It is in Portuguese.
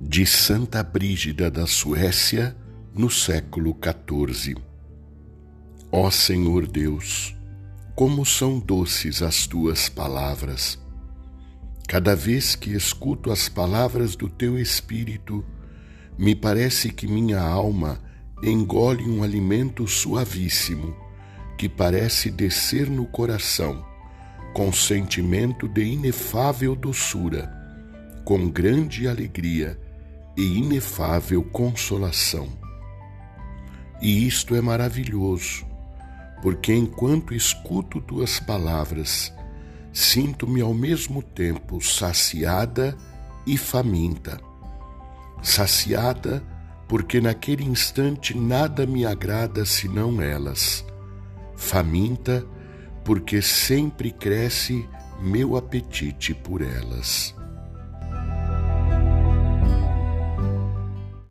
De Santa Brígida da Suécia, no século XIV. Ó Senhor Deus, como são doces as tuas palavras! Cada vez que escuto as palavras do teu Espírito, me parece que minha alma engole um alimento suavíssimo que parece descer no coração, com sentimento de inefável doçura, com grande alegria e inefável consolação. E isto é maravilhoso, porque enquanto escuto tuas palavras, sinto-me ao mesmo tempo saciada e faminta. Saciada porque naquele instante nada me agrada senão elas. Faminta porque sempre cresce meu apetite por elas.